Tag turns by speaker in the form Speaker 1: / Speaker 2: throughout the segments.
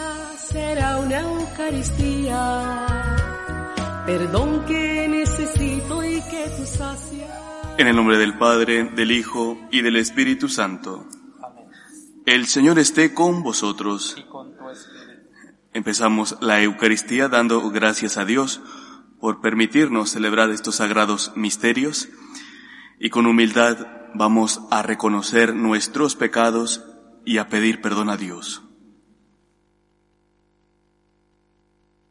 Speaker 1: misa será una Eucaristía, perdón que necesito y que tú sacias.
Speaker 2: En el nombre del Padre, del Hijo y del Espíritu Santo. El Señor esté con vosotros. Empezamos la Eucaristía dando gracias a Dios por permitirnos celebrar estos sagrados misterios y con humildad vamos a reconocer nuestros pecados y a pedir perdón a Dios.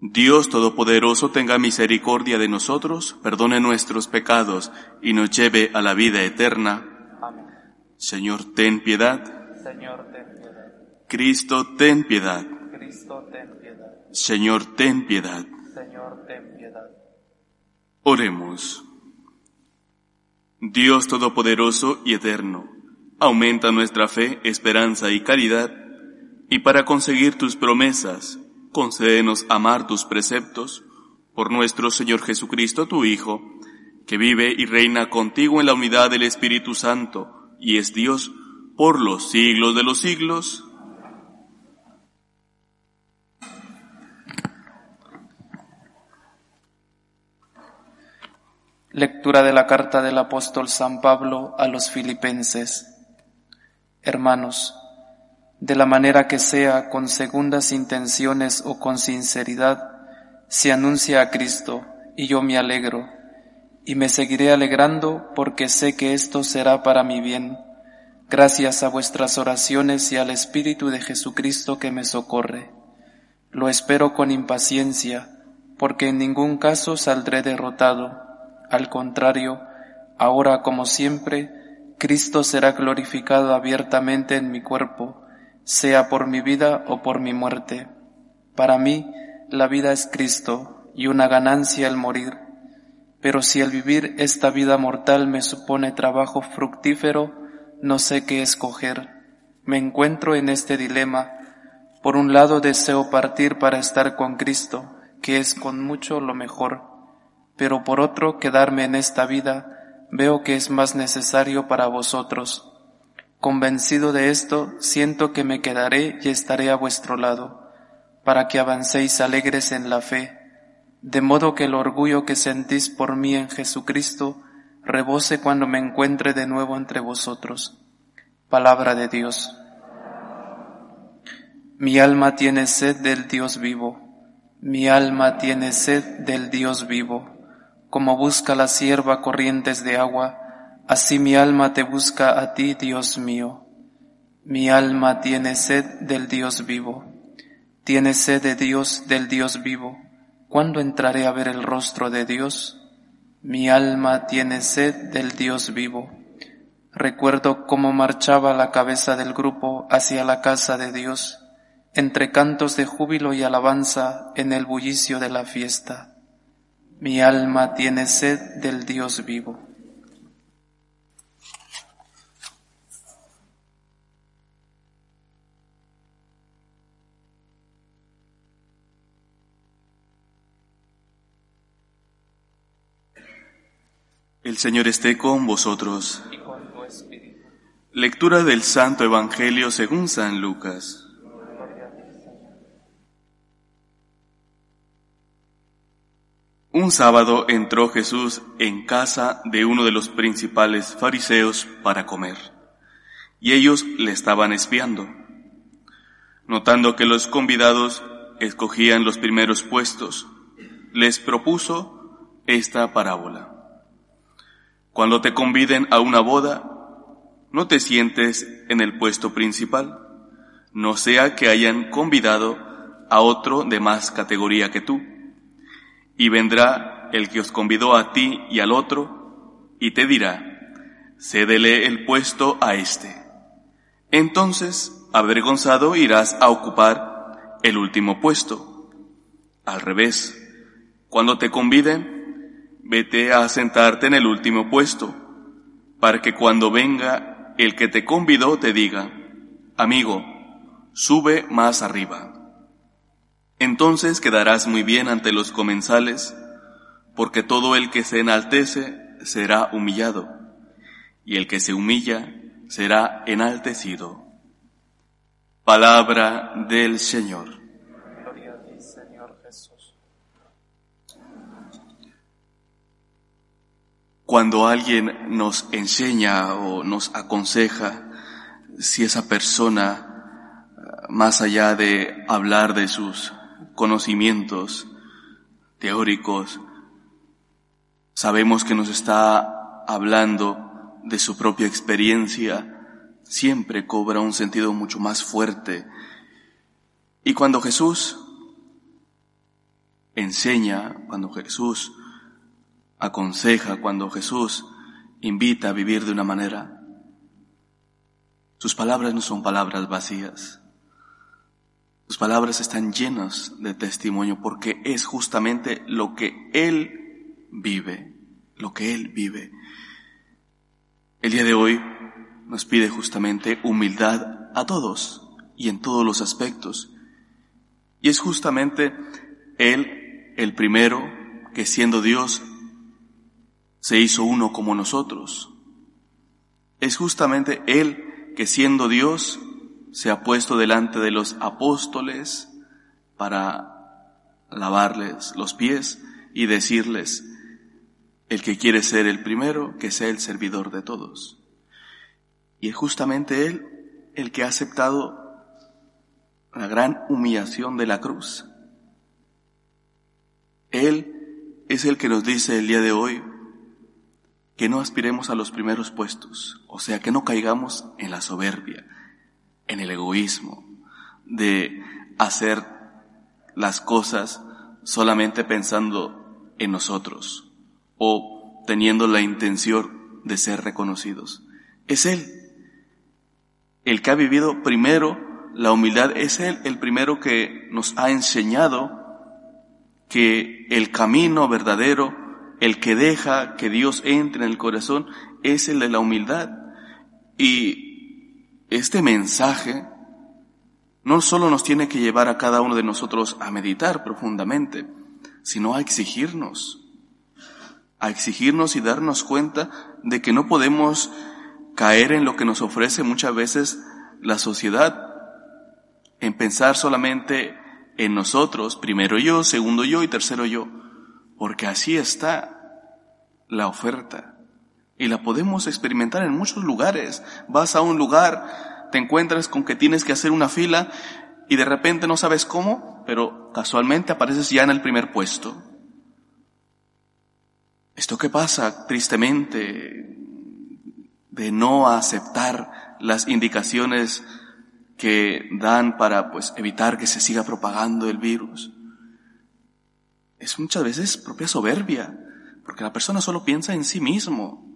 Speaker 2: Dios Todopoderoso tenga misericordia de nosotros, perdone nuestros pecados y nos lleve a la vida eterna. Amén. Señor, ten piedad.
Speaker 3: Señor, ten piedad.
Speaker 2: Cristo, ten piedad.
Speaker 3: Cristo, ten piedad.
Speaker 2: Señor, ten piedad.
Speaker 3: Señor, ten piedad.
Speaker 2: Oremos. Dios Todopoderoso y Eterno, aumenta nuestra fe, esperanza y caridad, y para conseguir tus promesas, concédenos amar tus preceptos, por nuestro Señor Jesucristo, tu Hijo, que vive y reina contigo en la unidad del Espíritu Santo, y es Dios por los siglos de los siglos.
Speaker 3: Lectura de la carta del apóstol San Pablo a los filipenses. Hermanos, de la manera que sea, con segundas intenciones o con sinceridad, se anuncia a Cristo, y yo me alegro, y me seguiré alegrando porque sé que esto será para mi bien, gracias a vuestras oraciones y al Espíritu de Jesucristo que me socorre. Lo espero con impaciencia, porque en ningún caso saldré derrotado. Al contrario, ahora como siempre, Cristo será glorificado abiertamente en mi cuerpo, sea por mi vida o por mi muerte. Para mí, la vida es Cristo y una ganancia el morir. Pero si el vivir esta vida mortal me supone trabajo fructífero, no sé qué escoger. Me encuentro en este dilema. Por un lado deseo partir para estar con Cristo, que es con mucho lo mejor, pero por otro quedarme en esta vida veo que es más necesario para vosotros Convencido de esto, siento que me quedaré y estaré a vuestro lado, para que avancéis alegres en la fe, de modo que el orgullo que sentís por mí en Jesucristo rebose cuando me encuentre de nuevo entre vosotros. Palabra de Dios. Mi alma tiene sed del Dios vivo, mi alma tiene sed del Dios vivo, como busca la sierva corrientes de agua, Así mi alma te busca a ti, Dios mío. Mi alma tiene sed del Dios vivo. Tiene sed de Dios, del Dios vivo. ¿Cuándo entraré a ver el rostro de Dios? Mi alma tiene sed del Dios vivo. Recuerdo cómo marchaba la cabeza del grupo hacia la casa de Dios, entre cantos de júbilo y alabanza en el bullicio de la fiesta. Mi alma tiene sed del Dios vivo.
Speaker 2: El Señor esté con vosotros. Lectura del Santo Evangelio según San Lucas. Un sábado entró Jesús en casa de uno de los principales fariseos para comer, y ellos le estaban espiando. Notando que los convidados escogían los primeros puestos, les propuso esta parábola. Cuando te conviden a una boda, no te sientes en el puesto principal, no sea que hayan convidado a otro de más categoría que tú. Y vendrá el que os convidó a ti y al otro, y te dirá, cédele el puesto a este. Entonces, avergonzado, irás a ocupar el último puesto. Al revés, cuando te conviden, vete a sentarte en el último puesto, para que cuando venga el que te convidó te diga, amigo, sube más arriba. Entonces quedarás muy bien ante los comensales, porque todo el que se enaltece será humillado, y el que se humilla será enaltecido. Palabra del Señor. Gloria a ti, Señor Jesús. Cuando alguien nos enseña o nos aconseja, si esa persona, más allá de hablar de sus conocimientos teóricos, sabemos que nos está hablando de su propia experiencia, siempre cobra un sentido mucho más fuerte. Y cuando Jesús enseña, cuando Jesús aconseja, cuando Jesús invita a vivir de una manera, sus palabras no son palabras vacías. Sus palabras están llenas de testimonio porque es justamente lo que Él vive, lo que Él vive. El día de hoy nos pide justamente humildad a todos y en todos los aspectos. Y es justamente Él el primero que siendo Dios se hizo uno como nosotros. Es justamente Él que siendo Dios se ha puesto delante de los apóstoles para lavarles los pies y decirles, el que quiere ser el primero, que sea el servidor de todos. Y es justamente Él el que ha aceptado la gran humillación de la cruz. Él es el que nos dice el día de hoy que no aspiremos a los primeros puestos, o sea, que no caigamos en la soberbia, en el egoísmo, de hacer las cosas solamente pensando en nosotros o teniendo la intención de ser reconocidos. Es Él el que ha vivido primero la humildad, es Él el primero que nos ha enseñado que el camino verdadero, el que deja que Dios entre en el corazón, es el de la humildad. Y este mensaje no solo nos tiene que llevar a cada uno de nosotros a meditar profundamente, sino a exigirnos, a exigirnos y darnos cuenta de que no podemos caer en lo que nos ofrece muchas veces la sociedad, en pensar solamente en nosotros, primero yo, segundo yo y tercero yo, porque así está la oferta. Y la podemos experimentar en muchos lugares. Vas a un lugar, te encuentras con que tienes que hacer una fila y de repente no sabes cómo, pero casualmente apareces ya en el primer puesto. Esto que pasa tristemente de no aceptar las indicaciones que dan para pues evitar que se siga propagando el virus. Es muchas veces propia soberbia, porque la persona solo piensa en sí mismo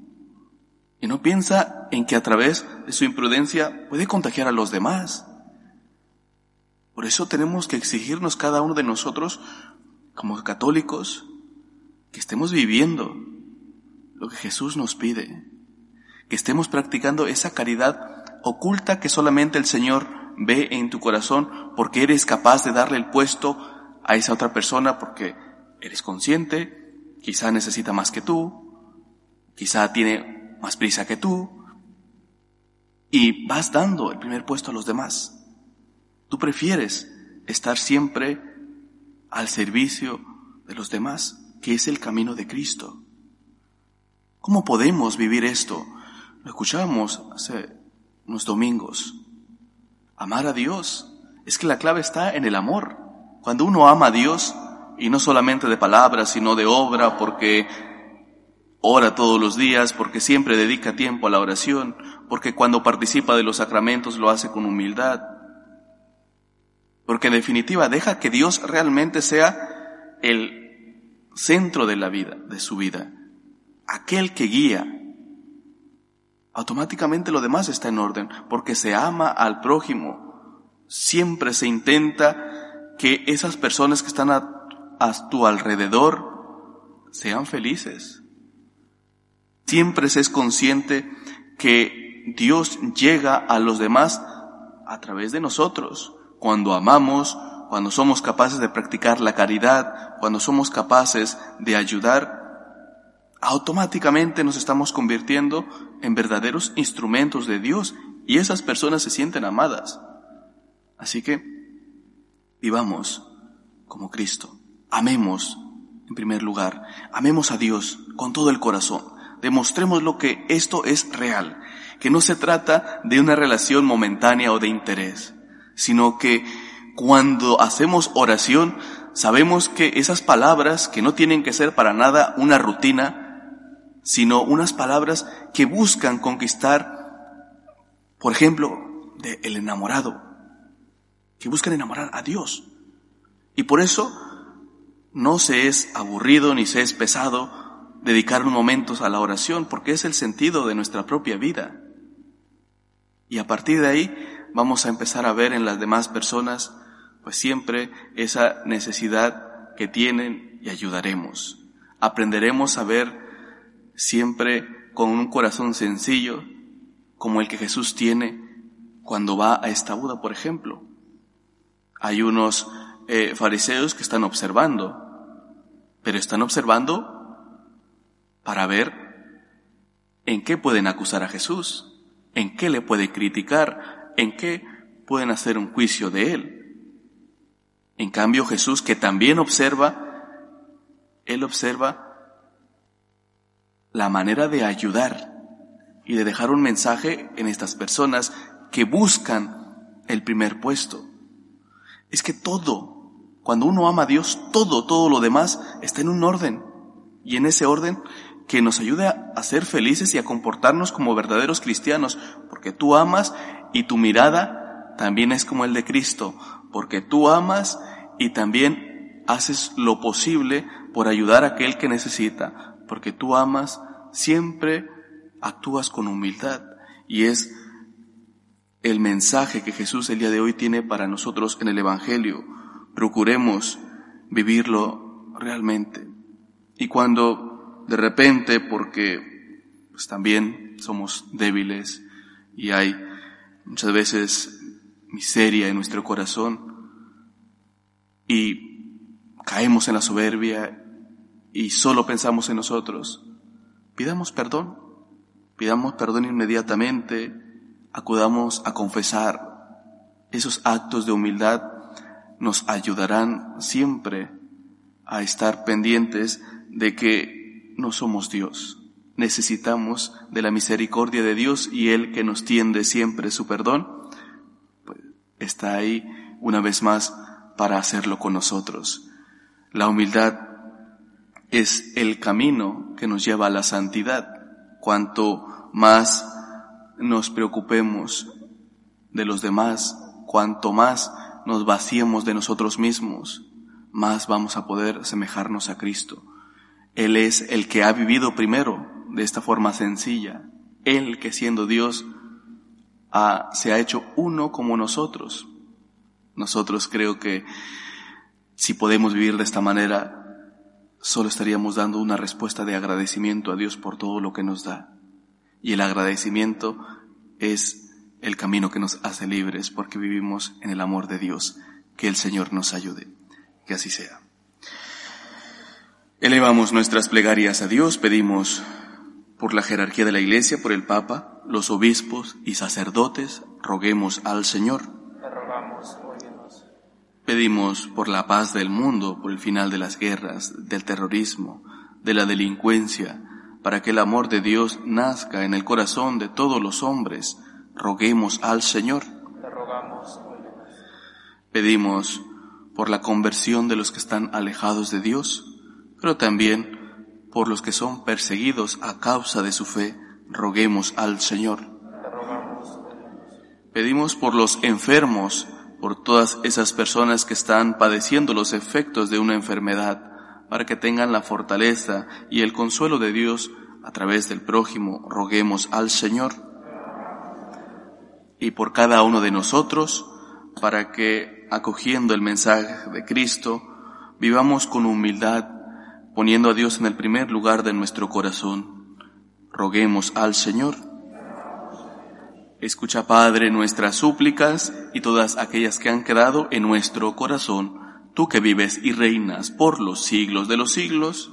Speaker 2: y no piensa en que a través de su imprudencia puede contagiar a los demás. Por eso tenemos que exigirnos cada uno de nosotros, como católicos, que estemos viviendo lo que Jesús nos pide, que estemos practicando esa caridad oculta que solamente el Señor ve en tu corazón porque eres capaz de darle el puesto a esa otra persona porque eres consciente, quizá necesita más que tú, quizá tiene más prisa que tú, y vas dando el primer puesto a los demás. Tú prefieres estar siempre al servicio de los demás, que es el camino de Cristo. ¿Cómo podemos vivir esto? Lo escuchábamos hace unos domingos. Amar a Dios. Es que la clave está en el amor. Cuando uno ama a Dios, y no solamente de palabras, sino de obra, porque ora todos los días, porque siempre dedica tiempo a la oración, porque cuando participa de los sacramentos lo hace con humildad, porque en definitiva deja que Dios realmente sea el centro de la vida, de su vida, aquel que guía. Automáticamente lo demás está en orden, porque se ama al prójimo. Siempre se intenta que esas personas que están a a tu alrededor sean felices. Siempre se es consciente que Dios llega a los demás a través de nosotros, cuando amamos, cuando somos capaces de practicar la caridad, cuando somos capaces de ayudar, automáticamente nos estamos convirtiendo en verdaderos instrumentos de Dios y esas personas se sienten amadas. Así que vivamos como Cristo. Amemos, en primer lugar, amemos a Dios con todo el corazón. Demostremos lo que esto es real, que no se trata de una relación momentánea o de interés, sino que cuando hacemos oración, sabemos que esas palabras que no tienen que ser para nada una rutina, sino unas palabras que buscan conquistar, por ejemplo, de el enamorado, que buscan enamorar a Dios. Y por eso no se es aburrido ni se es pesado dedicar unos momentos a la oración, porque es el sentido de nuestra propia vida. Y a partir de ahí vamos a empezar a ver en las demás personas pues siempre esa necesidad que tienen y ayudaremos. Aprenderemos a ver siempre con un corazón sencillo como el que Jesús tiene cuando va a esta Buda, por ejemplo. Hay unos eh, fariseos que están observando, pero están observando para ver en qué pueden acusar a Jesús, en qué le puede criticar, en qué pueden hacer un juicio de él. En cambio Jesús, que también observa, Él observa la manera de ayudar y de dejar un mensaje en estas personas que buscan el primer puesto. Es que todo, cuando uno ama a Dios, todo, todo lo demás está en un orden. Y en ese orden que nos ayude a ser felices y a comportarnos como verdaderos cristianos, porque tú amas y tu mirada también es como el de Cristo, porque tú amas y también haces lo posible por ayudar a aquel que necesita, porque tú amas, siempre actúas con humildad y es el mensaje que Jesús el día de hoy tiene para nosotros en el Evangelio. Procuremos vivirlo realmente. Y cuando de repente, porque pues también somos débiles y hay muchas veces miseria en nuestro corazón, y caemos en la soberbia y solo pensamos en nosotros, pidamos perdón, pidamos perdón inmediatamente, acudamos a confesar. Esos actos de humildad nos ayudarán siempre a estar pendientes de que no somos Dios. Necesitamos de la misericordia de Dios y Él que nos tiende siempre su perdón, pues está ahí una vez más para hacerlo con nosotros. La humildad es el camino que nos lleva a la santidad. Cuanto más nos preocupemos de los demás, cuanto más nos vaciemos de nosotros mismos, más vamos a poder semejarnos a Cristo. Él es el que ha vivido primero de esta forma sencilla. Él que siendo Dios se ha hecho uno como nosotros. Nosotros creo que si podemos vivir de esta manera, solo estaríamos dando una respuesta de agradecimiento a Dios por todo lo que nos da. Y el agradecimiento es el camino que nos hace libres porque vivimos en el amor de Dios. Que el Señor nos ayude. Que así sea. Elevamos nuestras plegarias a Dios, pedimos por la jerarquía de la Iglesia, por el Papa, los obispos y sacerdotes, roguemos al Señor Pedimos por la paz del mundo, por el final de las guerras, del terrorismo, de la delincuencia, para que el amor de Dios nazca en el corazón de todos los hombres. Roguemos al Señor. Pedimos por la conversión de los que están alejados de Dios, pero también por los que son perseguidos a causa de su fe. Roguemos al Señor. Pedimos por los enfermos, por todas esas personas que están padeciendo los efectos de una enfermedad, para que tengan la fortaleza y el consuelo de Dios a través del prójimo, roguemos al Señor. Y por cada uno de nosotros, para que, acogiendo el mensaje de Cristo, Vivamos con humildad, poniendo a Dios en el primer lugar de nuestro corazón. Roguemos al Señor. Escucha, Padre, nuestras súplicas y todas aquellas que han quedado en nuestro corazón, tú que vives y reinas por los siglos de los siglos.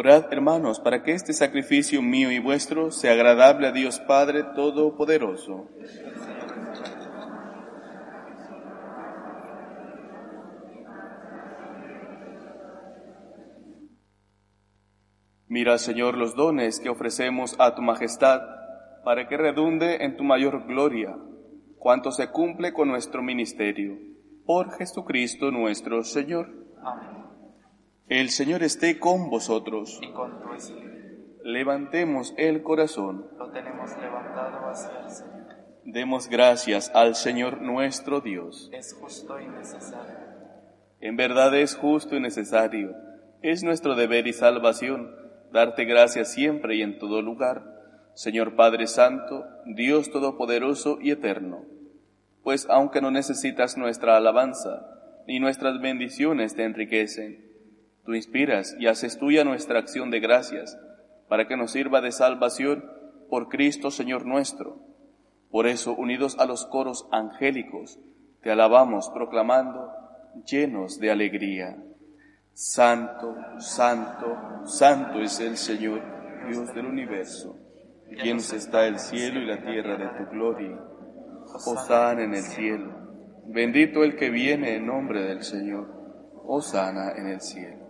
Speaker 2: Orad, hermanos, para que este sacrificio mío y vuestro sea agradable a Dios Padre Todopoderoso. Mira, Señor, los dones que ofrecemos a tu majestad, para que redunde en tu mayor gloria, cuanto se cumple con nuestro ministerio. Por Jesucristo nuestro Señor. Amén. El Señor esté con vosotros.
Speaker 3: Y con tu espíritu.
Speaker 2: Levantemos el corazón.
Speaker 3: Lo tenemos levantado hacia el Señor.
Speaker 2: Demos gracias al Señor nuestro Dios.
Speaker 3: Es justo y necesario.
Speaker 2: En verdad es justo y necesario. Es nuestro deber y salvación darte gracias siempre y en todo lugar, Señor Padre Santo, Dios Todopoderoso y Eterno. Pues aunque no necesitas nuestra alabanza, ni nuestras bendiciones te enriquecen, Tú inspiras y haces tuya nuestra acción de gracias, para que nos sirva de salvación por Cristo Señor nuestro. Por eso, unidos a los coros angélicos, te alabamos proclamando, llenos de alegría. Santo, santo, santo es el Señor, Dios del universo. Llenos está el cielo y la tierra de tu gloria. Osana en el cielo. Bendito el que viene en nombre del Señor. Osana en el cielo.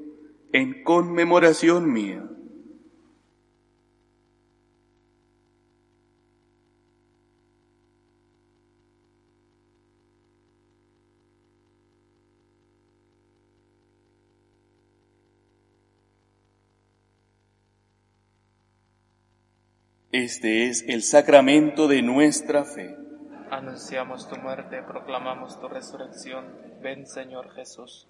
Speaker 2: en conmemoración mía. Este es el sacramento de nuestra fe.
Speaker 3: Anunciamos tu muerte, proclamamos tu resurrección. Ven, Señor Jesús.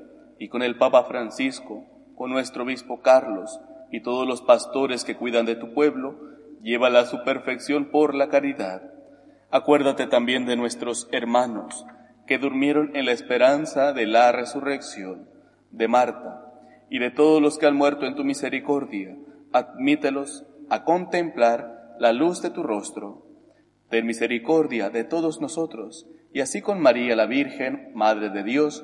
Speaker 2: y con el Papa Francisco, con nuestro obispo Carlos, y todos los pastores que cuidan de tu pueblo, llévala a su perfección por la caridad. Acuérdate también de nuestros hermanos, que durmieron en la esperanza de la resurrección, de Marta, y de todos los que han muerto en tu misericordia, admítelos a contemplar la luz de tu rostro. Ten misericordia de todos nosotros, y así con María la Virgen, Madre de Dios,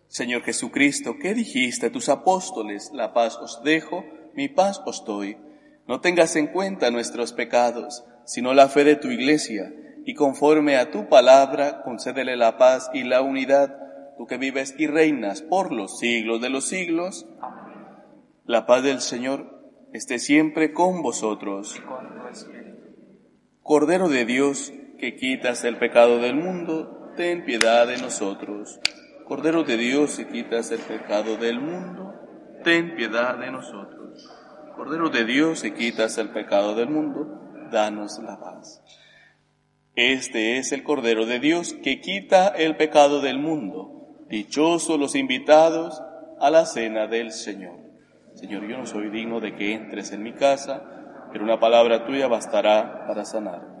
Speaker 3: Señor.
Speaker 2: Jesucristo, ¿qué dijiste a tus apóstoles? La paz os dejo, mi paz os doy. No tengas en cuenta nuestros pecados, sino la fe de tu iglesia, y conforme a tu palabra, concédele la paz y la unidad, tú que vives y reinas por los siglos de los siglos. La paz del Señor esté siempre con vosotros. Cordero de Dios, que quitas el pecado del mundo, ten piedad de nosotros. Cordero de Dios, que quitas el pecado del mundo, ten piedad de nosotros. Cordero de Dios, que quitas el pecado del mundo, danos la paz. Este es el Cordero de Dios que quita el pecado del mundo. Dichosos los invitados a la cena del Señor. Señor, yo no soy digno de que entres en mi casa, pero una palabra tuya bastará para sanarme.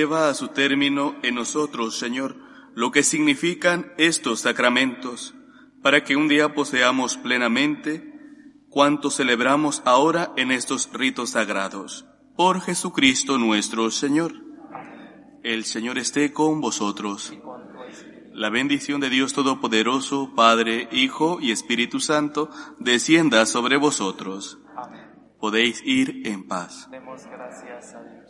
Speaker 2: Lleva a su término en nosotros, Señor, lo que significan estos sacramentos, para que un día poseamos plenamente cuanto celebramos ahora en estos ritos sagrados. Por Jesucristo nuestro Señor. El Señor esté con vosotros. La bendición de Dios Todopoderoso, Padre, Hijo y Espíritu Santo, descienda sobre vosotros. Podéis ir en paz.
Speaker 3: Demos gracias a Dios.